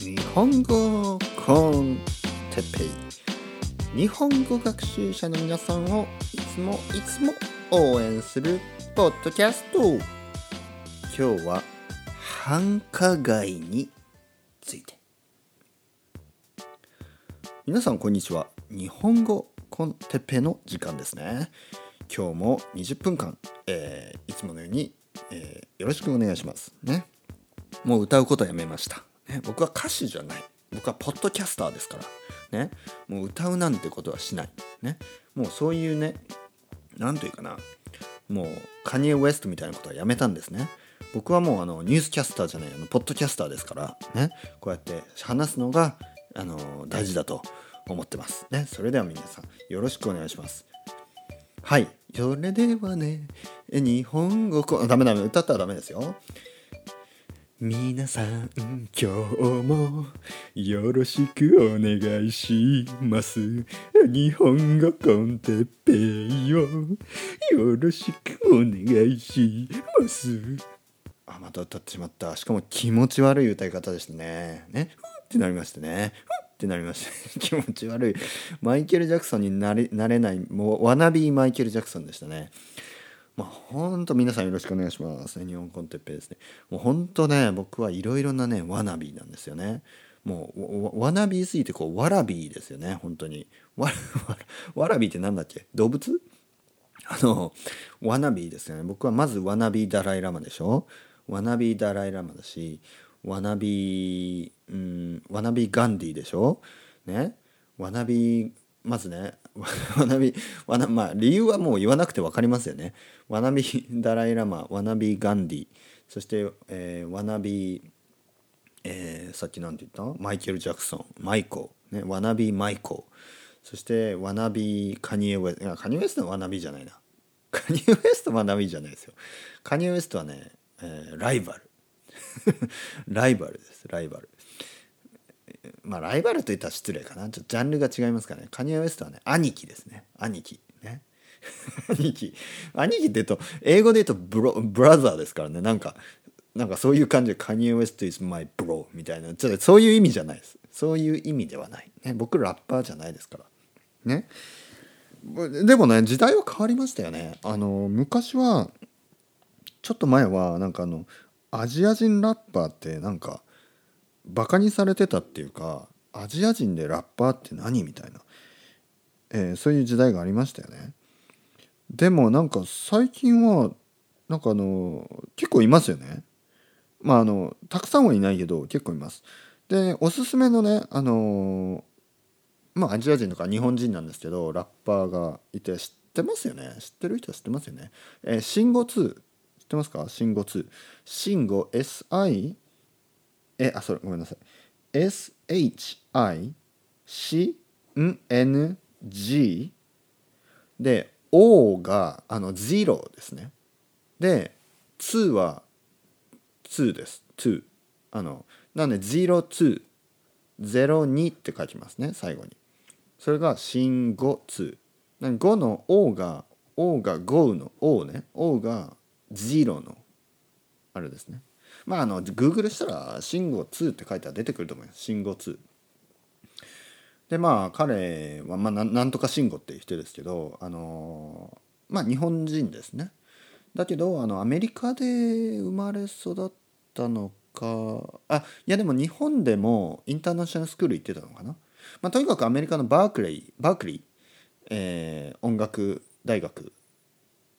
日本語コンテペイ。日本語学習者の皆さんをいつもいつも応援するポッドキャスト。今日は繁華街について。皆さんこんにちは。日本語コンテペの時間ですね。今日も20分間、えーいつものように、えーよろしくお願いします。ね。もう歌うことはやめました、ね、僕は歌手じゃない。僕はポッドキャスターですから。ねもう歌うなんてことはしない。ねもうそういうねなんというかな。もうカニエ・ウエストみたいなことはやめたんですね。僕はもうあのニュースキャスターじゃないあのポッドキャスターですから。ねこうやって話すのがあの大事だと思ってます。ねそれでは皆さんよろしくお願いします。はい。それではね、日本語こ、ダメダメ、歌ったらダメですよ。皆さん、今日もよろしくお願いします。日本語コンテッペイをよろしくお願いします。あ、また歌ってしまった。しかも気持ち悪い歌い方でしたね。ね？ふってなりましたね。ふってなりました。気持ち悪い。マイケル・ジャクソンになれなれない、もう、 wannabe マイケル・ジャクソンでしたね。まあ、ほんと皆さんよろしくお願いします。日本コンテッペですね。もうほんとね、僕はいろいろなね、 wannabe なんですよね。もう、 wannabe すぎて、こう、ワラビーですよね、本当に。ワラ、ワラワラビーってなんだっけ？動物？あの、 wannabe ですよね。僕はまず wannabe ダライラマでしょ？ wannabe ダライラマだし、 wannabe、うん、 wannabe ガンディでしょ？ね？ワナビー、まずね、ワナビー、ワナ、まあ理由はもう言わなくて分かりますよね。ワナビーダライラマ、ワナビーガンディ、そして、えーワナビー、えーさっきなんて言った？マイケル・ジャクソンマイコー、ね、ワナビー・マイコーそしてワナビー・カニエ・ウエストカニエ・ウエストはワナビーじゃないな。カニエ・ウエストはワナビーじゃないですよ。カニエ・ウエストはね、えーライバル。ライバルですライバル。まあライバルと言ったら失礼かな。ちょっとジャンルが違いますからね。カニエ・ウエストはね兄貴ですね。兄貴。ね。兄貴。兄貴って言うと英語で言うとブロブラザーですからね。なんかなんかそういう感じでカニエ・ウエスト is my bro みたいな。ちょっとそういう意味じゃないです。そういう意味ではない、ね、僕ラッパーじゃないですから。ね。でもね時代は変わりましたよね。あの昔はちょっと前はなんかあのアジア人ラッパーってなんかバカにされてたっていうかアジア人でラッパーって何みたいな、えーそういう時代がありましたよね。でもなんか最近はなんかあの結構いますよね。まああのたくさんはいないけど結構います。でおすすめのねあのまあアジア人とか日本人なんですけどラッパーがいて知ってますよね。知ってる人は知ってますよね。えー、シンゴ2知ってますか？シンゴ2シンゴ SI えあそれごめんなさい。SHICNG で O があの0ですね。で2は2です。2あのなんで02 02って書きますね最後に。それが信号2なんで5の O が O が5の O ね。O が0のあれですね。まああの Google したら信号2って書いたら出てくると思います。信号2でまあ彼は、まあ、なんなんとか慎吾っていう人ですけどあのまあ日本人ですね。だけどあのアメリカで生まれ育ったのかあいやでも日本でもインターナショナルスクール行ってたのかな、まあ、とにかくアメリカのバークレイバークリー、えー音楽大学。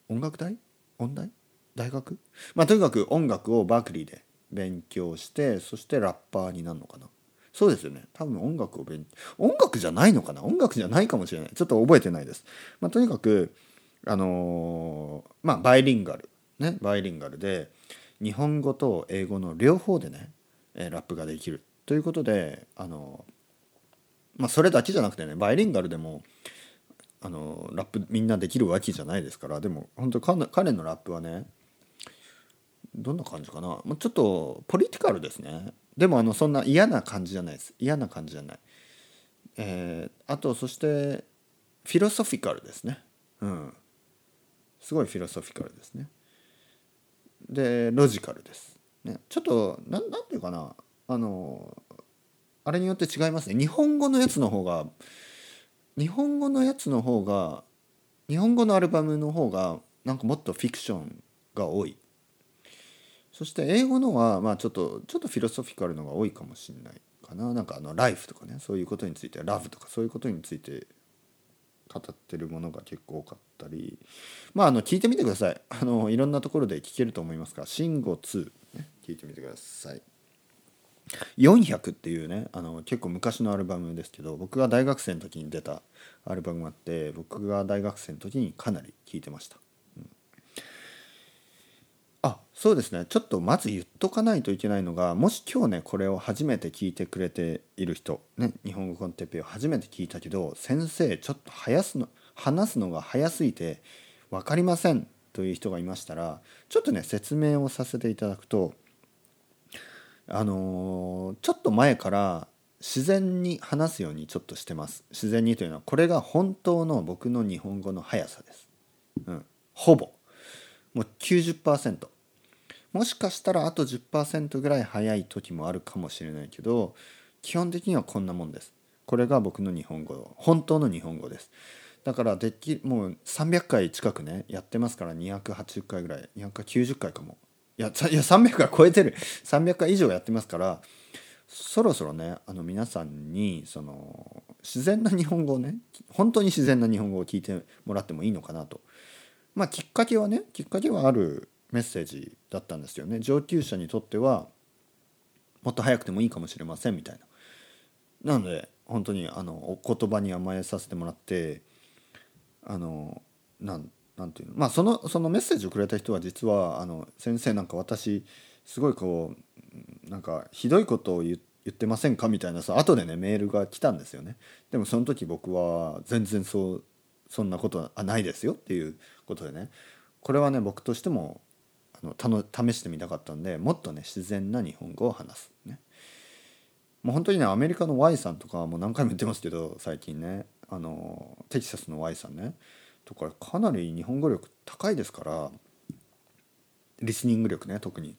音楽大？音大？大学？まあとにかく音楽をバークリーで勉強してそしてラッパーになるのかな。そうですよね。多分音楽を勉音楽じゃないのかな？音楽じゃないかもしれない。ちょっと覚えてないです、まあ、とにかくあのーまあバイリンガル。ねバイリンガルで日本語と英語の両方でね、ラップができるということであのーまあそれだけじゃなくてねバイリンガルでもあのラップみんなできるわけじゃないですからでも本当彼のラップはねどんな感じかな？もうちょっとポリティカルですね。でもあのそんな嫌な感じじゃないです。嫌な感じじゃない。えーあとそしてフィロソフィカルですね。うん。すごいフィロソフィカルですね。でロジカルです、ね、ちょっとななんていうかな？あのあれによって違いますね。日本語のやつの方が日本語のやつの方が日本語のアルバムの方がなんかもっとフィクションが多い。そして英語のはまあちょっとちょっとフィロソフィカルのが多いかもしれないかな。なんかあのライフとかねそういうことについてラブとかそういうことについて語ってるものが結構多かったり。まああの聞いてみてください。あのいろんなところで聞けると思いますから「慎吾2」ね聞いてみてください。400っていうねあの結構昔のアルバムですけど僕が大学生の時に出たアルバムがあって僕が大学生の時にかなり聴いてました。あそうですね。ちょっとまず言っとかないといけないのがもし今日ねこれを初めて聞いてくれている人、ね、日本語コンテッペを初めて聞いたけど先生ちょっと早すの話すのが早すぎて分かりませんという人がいましたらちょっとね説明をさせていただくとあのー、ちょっと前から自然に話すようにちょっとしてます。自然にというのはこれが本当の僕の日本語の速さです、うん、ほぼ。もう90%もしかしたらあと10%ぐらい早い時もあるかもしれないけど基本的にはこんなもんです。これが僕の日本語本当の日本語です。だからできもう300回近くねやってますから280回ぐらい290回かも。いやいや300回超えてる。300回以上やってますからそろそろねあの皆さんにその自然な日本語をね本当に自然な日本語を聞いてもらってもいいのかなとまあきっかけはねきっかけはあるメッセージだったんですよね。上級者にとってはもっと早くてもいいかもしれませんみたいな。なので本当にあのお言葉に甘えさせてもらってあのなんなんていうの。まあそのそのメッセージをくれた人は実はあの先生なんか私すごいこうなんかひどいことを言ってませんかみたいなさ後でねメールが来たんですよね。でもその時僕は全然そうそんなことはないですよっていうことでね。これはね僕としてもあの試してみたかったんでもっとね自然な日本語を話すね。もう本当にねアメリカの Y さんとかもう何回も言ってますけど最近ね。あのテキサスの Y さんね。とかかなり日本語力高いですからリスニング力ね特に。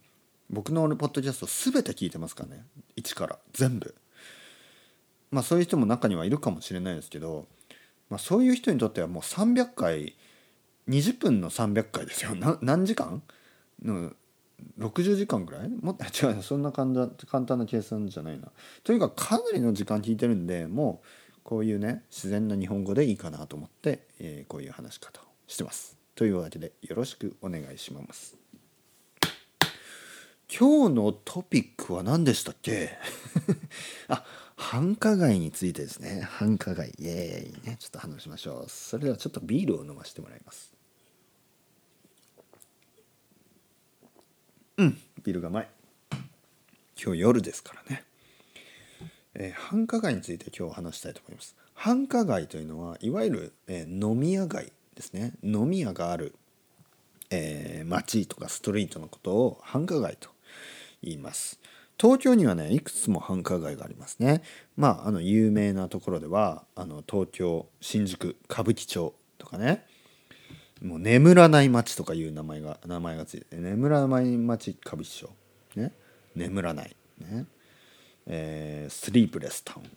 僕のポッドキャスト全て聞いてますからね。一から全部。まあそういう人も中にはいるかもしれないですけど、まあ、そういう人にとってはもう300回20分の300回ですよ何時間の60時間ぐらい？もっと 違うそんな簡単な計算じゃないなというかかなりの時間聞いてるんでもうこういうね自然な日本語でいいかなと思って、えー、こういう話し方をしてます。というわけでよろしくお願いします。今日のトピックは何でしたっけ？あ繁華街についてですね。繁華街。イエーイね。ちょっと話しましょう。それではちょっとビールを飲ませてもらいます。うん。ビールがうまい。今日夜ですからね。えー、繁華街について今日話したいと思います。繁華街というのはいわゆる、えー、飲み屋街ですね。飲み屋がある、えー、街とかストリートのことを繁華街と言います。東京にはねいくつも繁華街がありますね。まああの有名なところではあの東京新宿歌舞伎町とかね。もう眠らない街とかいう名前が名前がついて眠らない街歌舞伎町。ね。眠らない。ね。えー、スリープレスタウン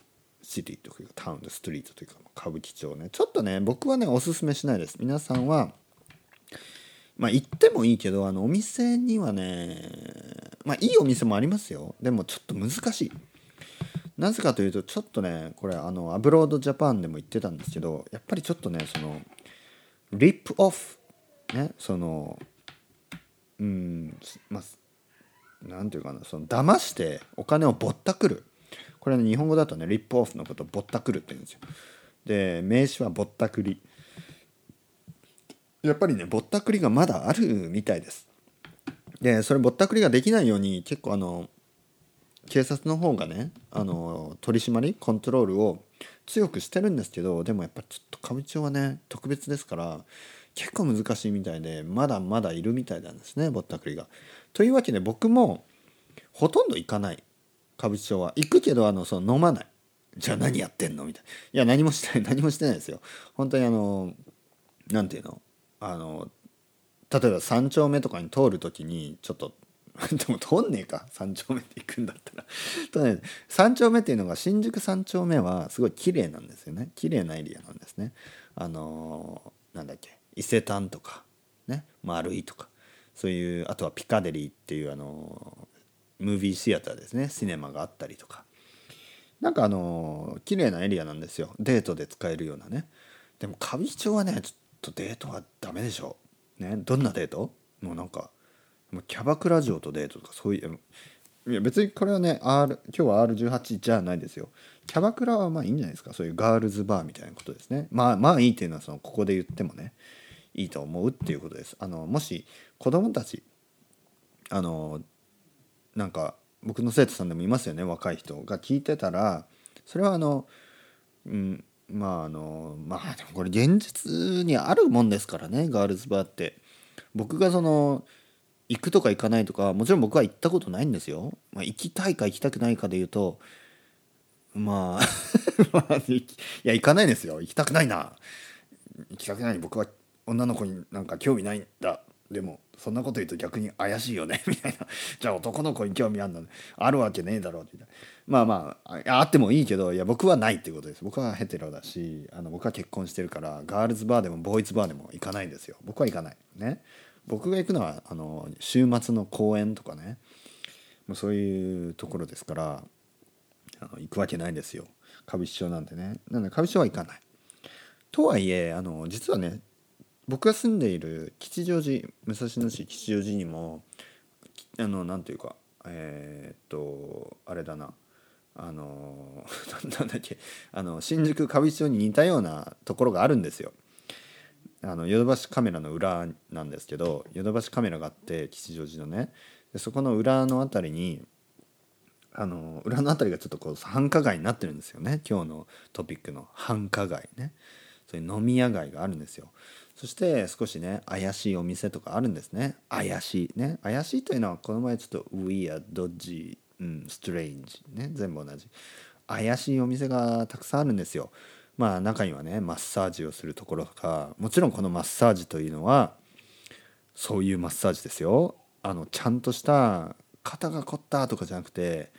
シティというかタウンでストリートというか歌舞伎町ね。ちょっとね僕はねおすすめしないです。皆さんはまあ行ってもいいけどあのお店にはねまあいいお店もありますよ。でもちょっと難しい。なぜかというとちょっとねこれあのアブロードジャパンでも言ってたんですけどやっぱりちょっとねそのリップオフねそのうんまあ何て言うかなその騙してお金をぼったくる。これね日本語だとねリップオフのことをぼったくるって言うんですよ。で名詞はぼったくり。やっぱりねぼったくりがまだあるみたいです。でそれぼったくりができないように結構あの警察の方がねあの取り締まりコントロールを強くしてるんですけどでもやっぱちょっと歌舞伎町はね特別ですから結構難しいみたいでまだまだいるみたいなんですねぼったくりが。というわけで僕もほとんど行かない歌舞伎町は。行くけどあのその飲まない。じゃあ何やってんの？みたいな。いや何もしてない何もしてないですよ。本当にあの何て言うの？あの例えば3丁目とかに通る時にちょっと でも通んねえか。3丁目って行くんだったら。とね3丁目っていうのが新宿3丁目はすごい綺麗なんですよね。綺麗なエリアなんですね。あのー、なんだっけ。伊勢丹とかね。丸いとか。そういうあとはピカデリーっていうあのムービーシアターですね。シネマがあったりとか。なんかあの綺麗なエリアなんですよ。デートで使えるようなね。でも歌舞伎町はねちょっととデートはダメでしょ？ね？どんなデート？もうなんかもうキャバクラ嬢とデートとかそういういや別にこれはね R 今日は R18 じゃないですよ。キャバクラはまあいいんじゃないですか？そういうガールズバーみたいなことですね。まあまあいいっていうのはそのここで言ってもねいいと思うっていうことです。あのもし子供たちあのなんか僕の生徒さんでもいますよね？若い人が聞いてたらそれはあの、うん、まああのまあでもこれ現実にあるもんですからねガールズバーって。僕がその行くとか行かないとかもちろん僕は行ったことないんですよ、まあ、行きたいか行きたくないかで言うとまあ いや行かないですよ。行きたくないな。行きたくない。僕は女の子になんか興味ないんだ。でもそんなこと言うと逆に怪しいよね。みたいな。じゃあ男の子に興味あるのあるわけねえだろう。みたいな。まあまああってもいいけどいや僕はないってことです。僕はヘテロだしあの僕は結婚してるからガールズバーでもボーイズバーでも行かないんですよ。僕は行かないね。僕が行くのはあの週末の公園とかね。もうそういうところですからあの行くわけないんですよ。歌舞伎町なんでね。なので歌舞伎町は行かない。とはいえあの実はね僕が住んでいる吉祥寺武蔵野市吉祥寺にもあのなんていうかえー、っとあれだな。あの なんだっけあの新宿歌舞伎町に似たようなところがあるんですよ。あのヨドバシカメラの裏なんですけどヨドバシカメラがあって吉祥寺のね。でそこの裏の辺りにあの裏の辺りがちょっとこう繁華街になってるんですよね。今日のトピックの繁華街ね。そういう飲み屋街があるんですよ。そして少しね怪しいお店とかあるんですね。怪しいね。怪しいというのはこの前ちょっと weird dodgy うん、strange ね全部同じ。怪しいお店がたくさんあるんですよ。まあ中にはねマッサージをするところとかもちろんこのマッサージというのはそういうマッサージですよ。あのちゃんとした肩が凝ったとかじゃなくて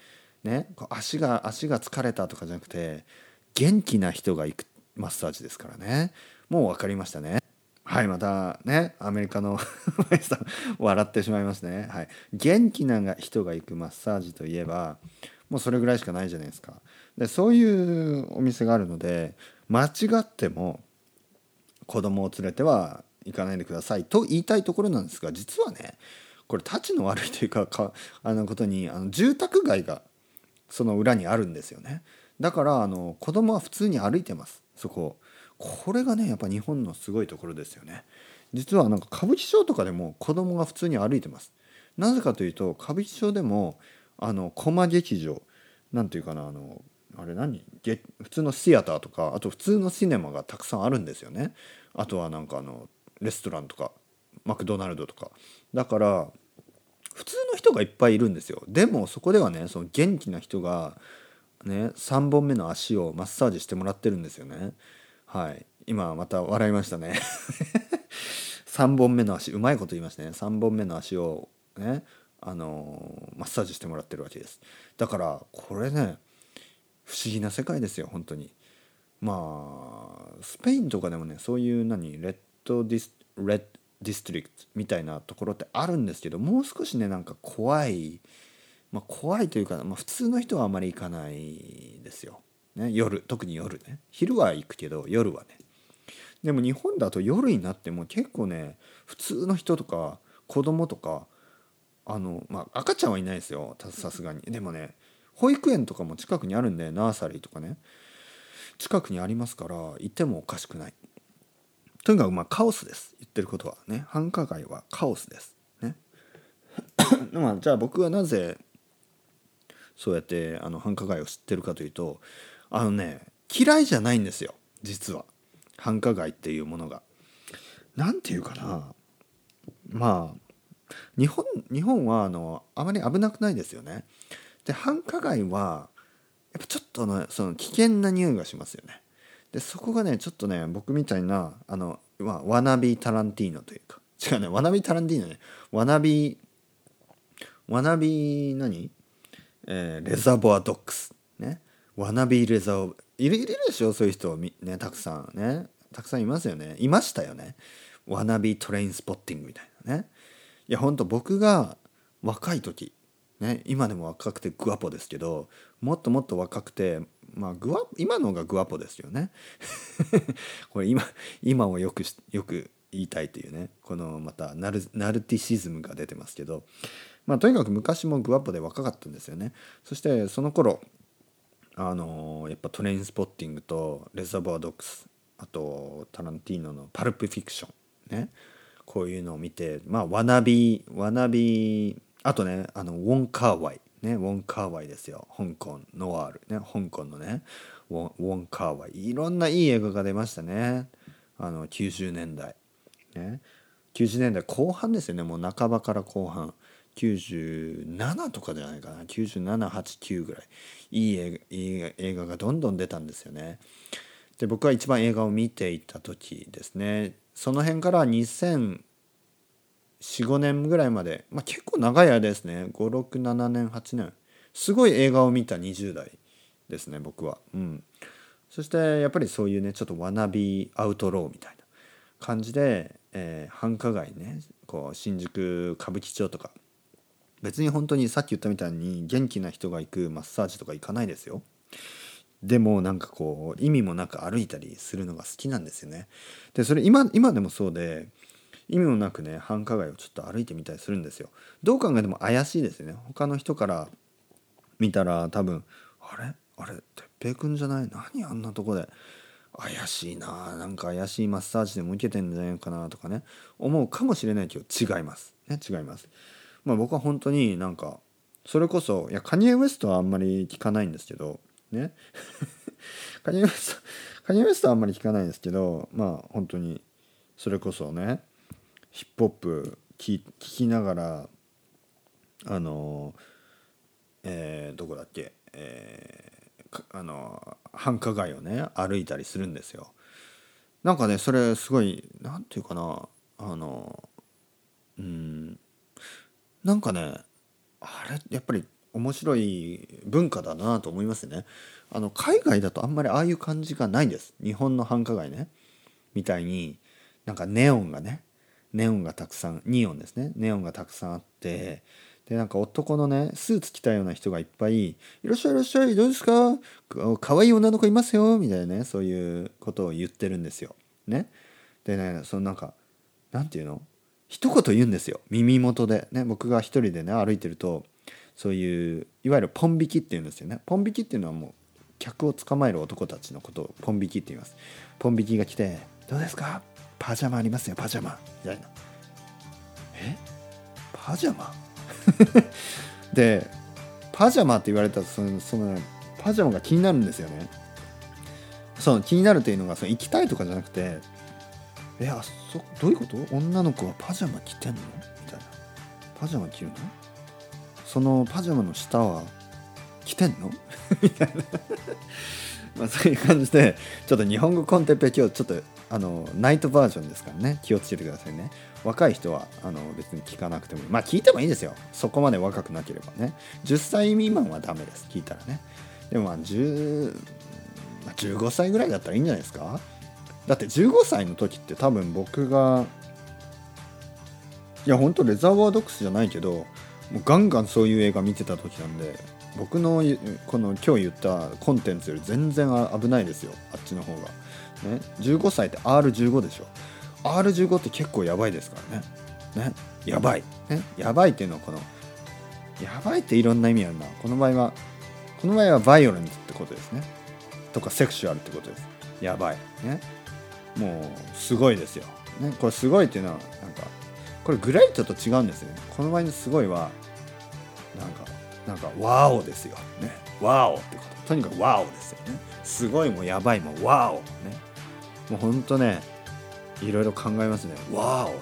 ね足が足が疲れたとかじゃなくて元気な人が行くマッサージですからね。もう分かりましたね。はいまたねアメリカの さん笑ってしまいますね。はい。元気な人が行くマッサージといえばもうそれぐらいしかないじゃないですか。でそういうお店があるので間違っても子供を連れては行かないでください。と言いたいところなんですが実はねこれたちの悪いというかかあのことにあの住宅街がその裏にあるんですよね。だからあの子供は普通に歩いてます。そここれがねやっぱ日本のすごいところですよね。実はなんか歌舞伎町とかでも子供が普通に歩いてます。なぜかというと歌舞伎町でもあの駒劇場なんていうかなあのあれ何？普通のシアターとかあと普通のシネマがたくさんあるんですよね。あとはなんかあのレストランとかマクドナルドとか。だから普通の人がいっぱいいるんですよ。でもそこではねその元気な人がね3本目の足をマッサージしてもらってるんですよね。はい。今また笑いましたね。3本目の足うまいこと言いましたね。3本目の足をねあのマッサージしてもらってるわけです。だからこれね不思議な世界ですよ本当に。まあスペインとかでもねそういう何 red dis red district みたいなところってあるんですけどもう少しねなんか怖い、まあ、怖いというか、まあ、普通の人はあまり行かないですよ、ね、夜特に夜ね。昼は行くけど夜はね。でも日本だと夜になっても結構ね普通の人とか子供とかあのまあ赤ちゃんはいないですよ。さすがに。でもね保育園とかも近くにあるんでナーサリーとかね。近くにありますから行ってもおかしくない。とにかくまあカオスです。言ってることはね。繁華街はカオスです。ね。まあじゃあ僕はなぜそうやってあの繁華街を知ってるかというとあのね嫌いじゃないんですよ。実は。繁華街っていうものが。なんていうかな。まあ日本日本はあのあまり危なくないですよね。で繁華街はやっぱちょっとのその危険な匂いがしますよね。でそこがねちょっとね僕みたいなあの、まあ、ワナビタランティーノというか。違うねワナビタランティーノね。ワナビワナビ何？えーレザーボアドッグスワナビーレザーいるいるでしょそういう人ねたくさんね。たくさんいますよね。いましたよね。ワナビートレインスポッティングみたいなね。いやほんと僕が若い時ね今でも若くてグアポですけどもっともっと若くてまあグア今のがグアポですよね。これ今今をよくよく言いたいというね。このまたナルナルティシズムが出てますけど。まあとにかく昔もグアポで若かったんですよね。そしてその頃あのやっぱトレインスポッティングとレザーバードックスあとタランティーノのパルプフィクションねこういうのを見てまあワナビワナビあとねあのウォン・カーワイねウォン・カーワイですよ。香港ノワールね香港のねウォンカーワイいろんないい映画が出ましたね。あの90年代。ね。90年代後半ですよね。もう半ばから後半。97とかじゃないかな。9789ぐらい。いい映画がどんどん出たんですよね。で僕は一番映画を見ていた時ですね。その辺から20045年ぐらいまで、まあ、結構長い間ですね。567年8年。すごい映画を見た20代ですね僕は。うん。そしてやっぱりそういうねちょっとワナビアウトローみたいな感じで、えー繁華街ねこう新宿歌舞伎町とか別に本当にさっき言ったみたいに元気な人が行くマッサージとか行かないですよ。でもなんかこう意味もなく歩いたりするのが好きなんですよね。でそれ今今でもそうで意味もなくね繁華街をちょっと歩いてみたりするんですよ。どう考えても怪しいですよね。他の人から見たら多分あれ？あれ？哲平くんじゃない？何あんなとこで？怪しいな。なんか怪しいマッサージでも受けてんじゃないかなとかね思うかもしれないけど違います。ね違います。まあ僕は本当になんかそれこそいやカニエ・ウエストはあんまり聞かないんですけどね？カニエ・ウエストカニエ・ウエストはあんまり聞かないんですけどまあ本当にそれこそねヒップホップ聞きながらあのえーどこだっけ、えーあの繁華街をね歩いたりするんですよ。なんかねそれすごいなんていうかなあのなんかねあれやっぱり面白い文化だなと思いますね。あの海外だとあんまりああいう感じがないんです。日本の繁華街ねみたいになんかネオンがねネオンがたくさんニオンですねネオンがたくさんあってでなんか男のねスーツ着たような人がいっぱい「いらっしゃいいらっしゃいどうですか？かわいい女の子いますよ」みたいなねそういうことを言ってるんですよ。ね、でねそのなんかなんていうの？一言言うんですよ。耳元で。ね僕が一人でね歩いてるとそういういわゆるポン引きっていうんですよね。ポン引きっていうのはもう客を捕まえる男たちのことをポン引きって言います。ポン引きが来て「どうですか？パジャマありますよパジャマ」みたいな「え？パジャマ?」でパジャマって言われたらそのそのパジャマが気になるんですよね。その気になるというのがその行きたいとかじゃなくて「えあそどういうこと？女の子はパジャマ着てんの?」みたいな「パジャマ着るの？そのパジャマの下は着てんの? 」みたいな。まあそういう感じでちょっと日本語コンテッペ今日ちょっとあのナイトバージョンですからね。気をつけてくださいね。若い人はあの別に聞かなくてもいい。まあ聞いてもいいですよ。そこまで若くなければね。10歳未満はダメです。聞いたらね。でもまあ10 15歳ぐらいだったらいいんじゃないですか？だって15歳の時って多分僕がいや本当レザーワードックスじゃないけどもうガンガンそういう映画見てた時なんで僕のこの今日言ったコンテンツより全然危ないですよあっちの方が。ね。15歳って R15 でしょ。R15 って結構やばいですからね。ね。やばい。ね。やばいっていうのはこのやばいっていろんな意味あるな。この場合はこの場合はバイオレンスってことですね。とかセクシュアルってことです。やばい。ね。もうすごいですよ、ね、これすごいっていうのはなんかこれグレイトと違うんですよね。この場合のすごいはなんかなんかワオですよ。ね。ワオってこと。とにかくワオですよね。すごいもやばいもワオ。ね。もうほんとねいろいろ考えますね。ワオ。っ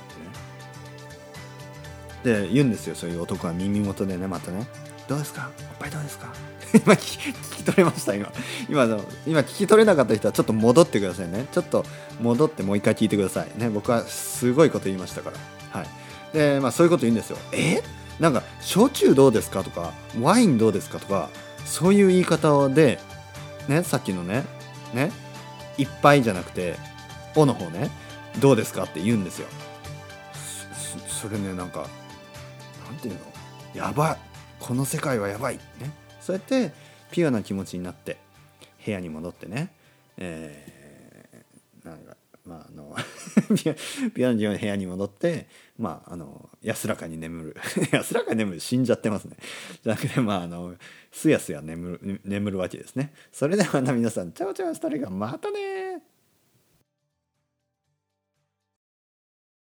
てね。で言うんですよ。そういう男は耳元でねまたね。どうですか？おっぱいどうですか？今聞き取れました今今の今聞き取れなかった人はちょっと戻ってくださいねちょっと戻ってもう一回聞いてくださいね僕はすごいこと言いましたからはいでまあそういうこと言うんですよえ？なんか「焼酎どうですか?」とか「ワインどうですか?」とかそういう言い方でねさっきのねねいっぱいじゃなくて「お」の方ね「どうですか?」って言うんですよ。そそれねなんかなんていうの？やばいこの世界はやばいねそうやってピュアな気持ちになって部屋に戻ってね、えー、なんかまああの ピュアな部屋に戻ってまああの安らかに眠る。安らかに眠る死んじゃってますね。じゃなくてまああのすやすや眠る眠るわけですね。それでは皆さんチャオチャオしたりがまたね